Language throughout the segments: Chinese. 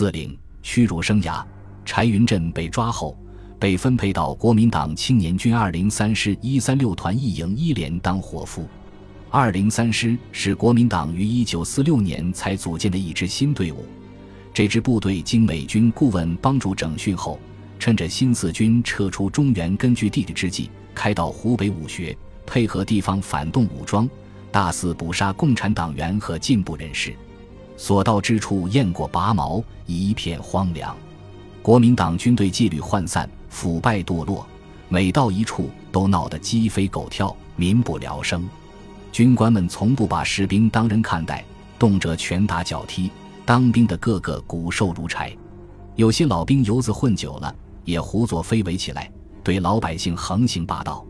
四岭屈辱生涯。柴云振被抓后，被分配到国民党青年军二零三师一三六团一营一连当伙夫。二零三师是国民党于一九四六年才组建的一支新队伍。这支部队经美军顾问帮助整训后，趁着新四军撤出中原根据地的之际，开到湖北武穴，配合地方反动武装，大肆捕杀共产党员和进步人士，所到之处雁过拔毛，一片荒凉。国民党军队纪律涣散，腐败堕落，每到一处都闹得鸡飞狗跳，民不聊生。军官们从不把士兵当人看待，动辄拳打脚踢。当兵的个个骨瘦如柴，有些老兵油子混久了，也胡作非为起来，对老百姓横行霸道。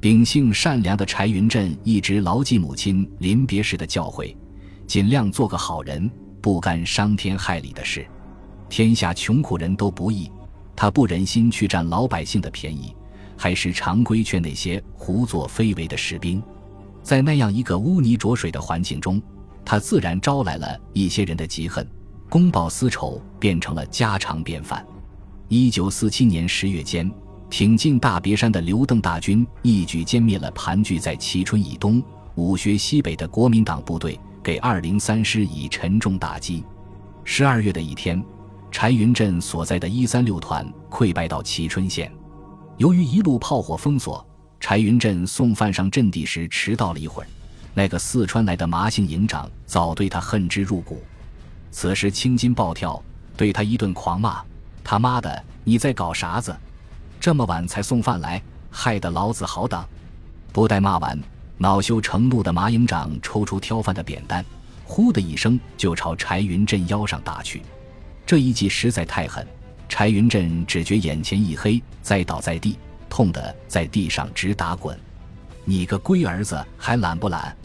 秉性善良的柴云振一直牢记母亲临别时的教诲，尽量做个好人，不干伤天害理的事。天下穷苦人都不易，他不忍心去占老百姓的便宜，还是常规劝那些胡作非为的士兵。在那样一个污泥浊水的环境中。他自然招来了一些人的嫉恨，公报私仇变成了家常便饭。一九四七年十月间，挺进大别山的刘邓大军一举歼灭了盘踞在蕲春以东、武穴西北的国民党部队，给二零三师以沉重打击。十二月的一天，柴云振所在的一三六团溃败到蕲春县，由于一路炮火封锁，柴云振送饭上阵地时迟到了一会儿。那个四川来的麻姓营长早对他恨之入骨，此时青筋暴跳，对他一顿狂骂：“他妈的，你在搞啥子？这么晚才送饭来，害得老子好等！”不待骂完，恼羞成怒的马营长抽出挑饭的扁担，呼的一声就朝柴云振腰上打去。这一击实在太狠，柴云振只觉眼前一黑，栽倒在地，痛得在地上直打滚。你个龟儿子，还懒不懒？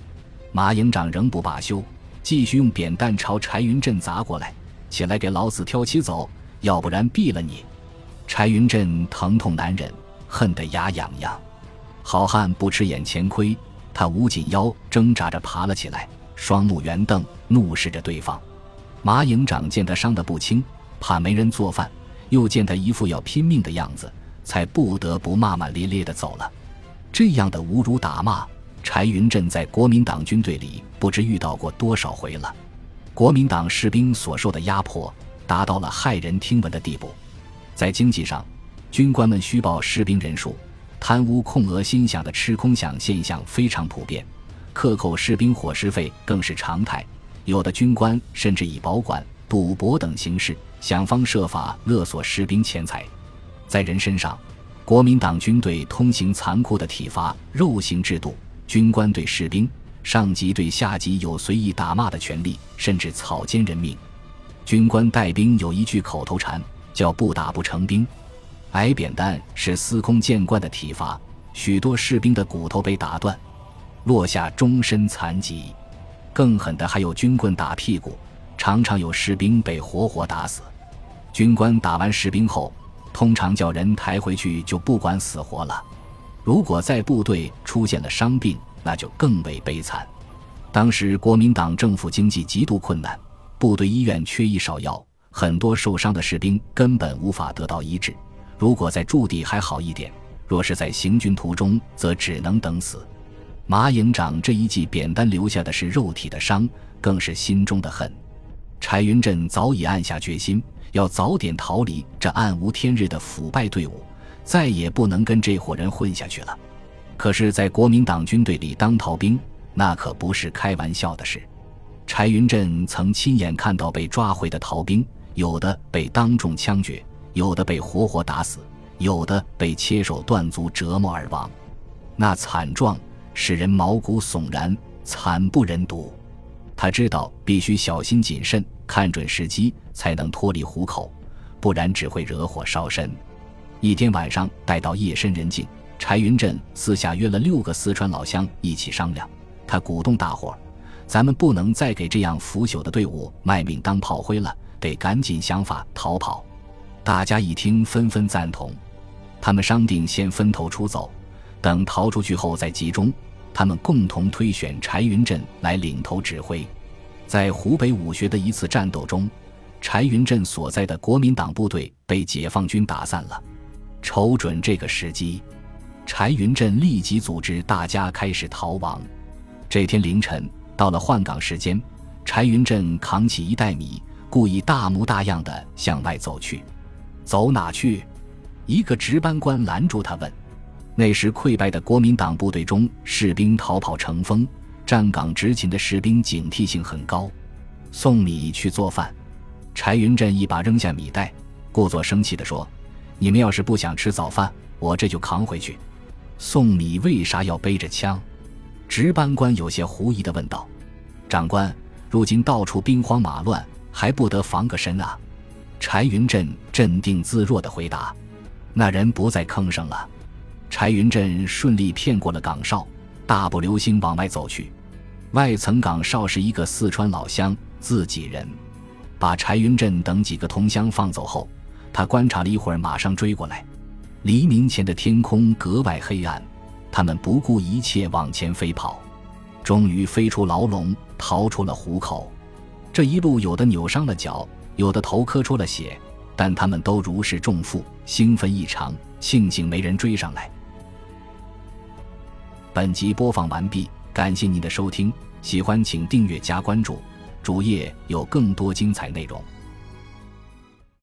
马营长仍不罢休，继续用扁担朝柴云振砸过来。起来，给老子挑起走，要不然毙了你！柴云振疼痛难忍，恨得牙痒痒。好汉不吃眼前亏，他捂紧腰，挣扎着爬了起来，双目圆瞪，怒视着对方。马营长见他伤得不轻，怕没人做饭，又见他一副要拼命的样子，才不得不骂骂咧咧地走了。这样的侮辱打骂。柴云振在国民党军队里不知遇到过多少回了，国民党士兵所受的压迫达到了骇人听闻的地步。在经济上，军官们虚报士兵人数，贪污控额心想的吃空饷现象非常普遍，克扣士兵伙食费更是常态。有的军官甚至以保管、赌博等形式想方设法勒索士兵钱财。在人身上，国民党军队通行残酷的体罚、肉刑制度。军官对士兵、上级对下级有随意打骂的权利，甚至草菅人命。军官带兵有一句口头禅，叫“不打不成兵”。挨扁担是司空见惯的体罚，许多士兵的骨头被打断，落下终身残疾。更狠的还有军棍打屁股，常常有士兵被活活打死。军官打完士兵后，通常叫人抬回去，就不管死活了。如果在部队出现了伤病，那就更为悲惨。当时国民党政府经济极度困难，部队医院缺医少药，很多受伤的士兵根本无法得到医治。如果在驻地还好一点，若是在行军途中，则只能等死。马营长这一记扁担留下的是肉体的伤，更是心中的恨。柴云振早已暗下决心，要早点逃离这暗无天日的腐败队伍。再也不能跟这伙人混下去了。可是，在国民党军队里当逃兵，那可不是开玩笑的事。柴云振曾亲眼看到被抓回的逃兵，有的被当众枪决，有的被活活打死，有的被切手断足折磨而亡。那惨状使人毛骨悚然，惨不忍睹。他知道必须小心谨慎，看准时机，才能脱离虎口，不然只会惹火烧身。一天晚上，待到夜深人静，柴云振私下约了六个四川老乡一起商量。他鼓动大伙儿：“咱们不能再给这样腐朽的队伍卖命当炮灰了，得赶紧想法逃跑。”大家一听，纷纷赞同。他们商定先分头出走，等逃出去后再集中。他们共同推选柴云振来领头指挥。在湖北武穴的一次战斗中，柴云振所在的国民党部队被解放军打散了。瞅准这个时机，柴云振立即组织大家开始逃亡。这天凌晨，到了换岗时间，柴云振扛起一袋米，故意大模大样的向外走去。走哪去？一个值班官拦住他问。那时溃败的国民党部队中，士兵逃跑成风，站岗执勤的士兵警惕性很高。送米去做饭。柴云振一把扔下米袋，故作生气地说：“你们要是不想吃早饭，我这就扛回去。”送米为啥要背着枪？值班官有些狐疑地问道：“长官，如今到处兵荒马乱，还不得防个身啊？”柴云振镇定自若地回答：“那人不在坑上了。”柴云振顺利骗过了岗哨，大步流星往外走去。外层岗哨是一个四川老乡，自己人。把柴云振等几个同乡放走后，他观察了一会儿，马上追过来。黎明前的天空格外黑暗，他们不顾一切往前飞跑，终于飞出牢笼，逃出了虎口。这一路，有的扭伤了脚，有的头磕出了血，但他们都如释重负，兴奋异常，庆幸没人追上来。本集播放完毕，感谢您的收听，喜欢请订阅加关注。主页有更多精彩内容。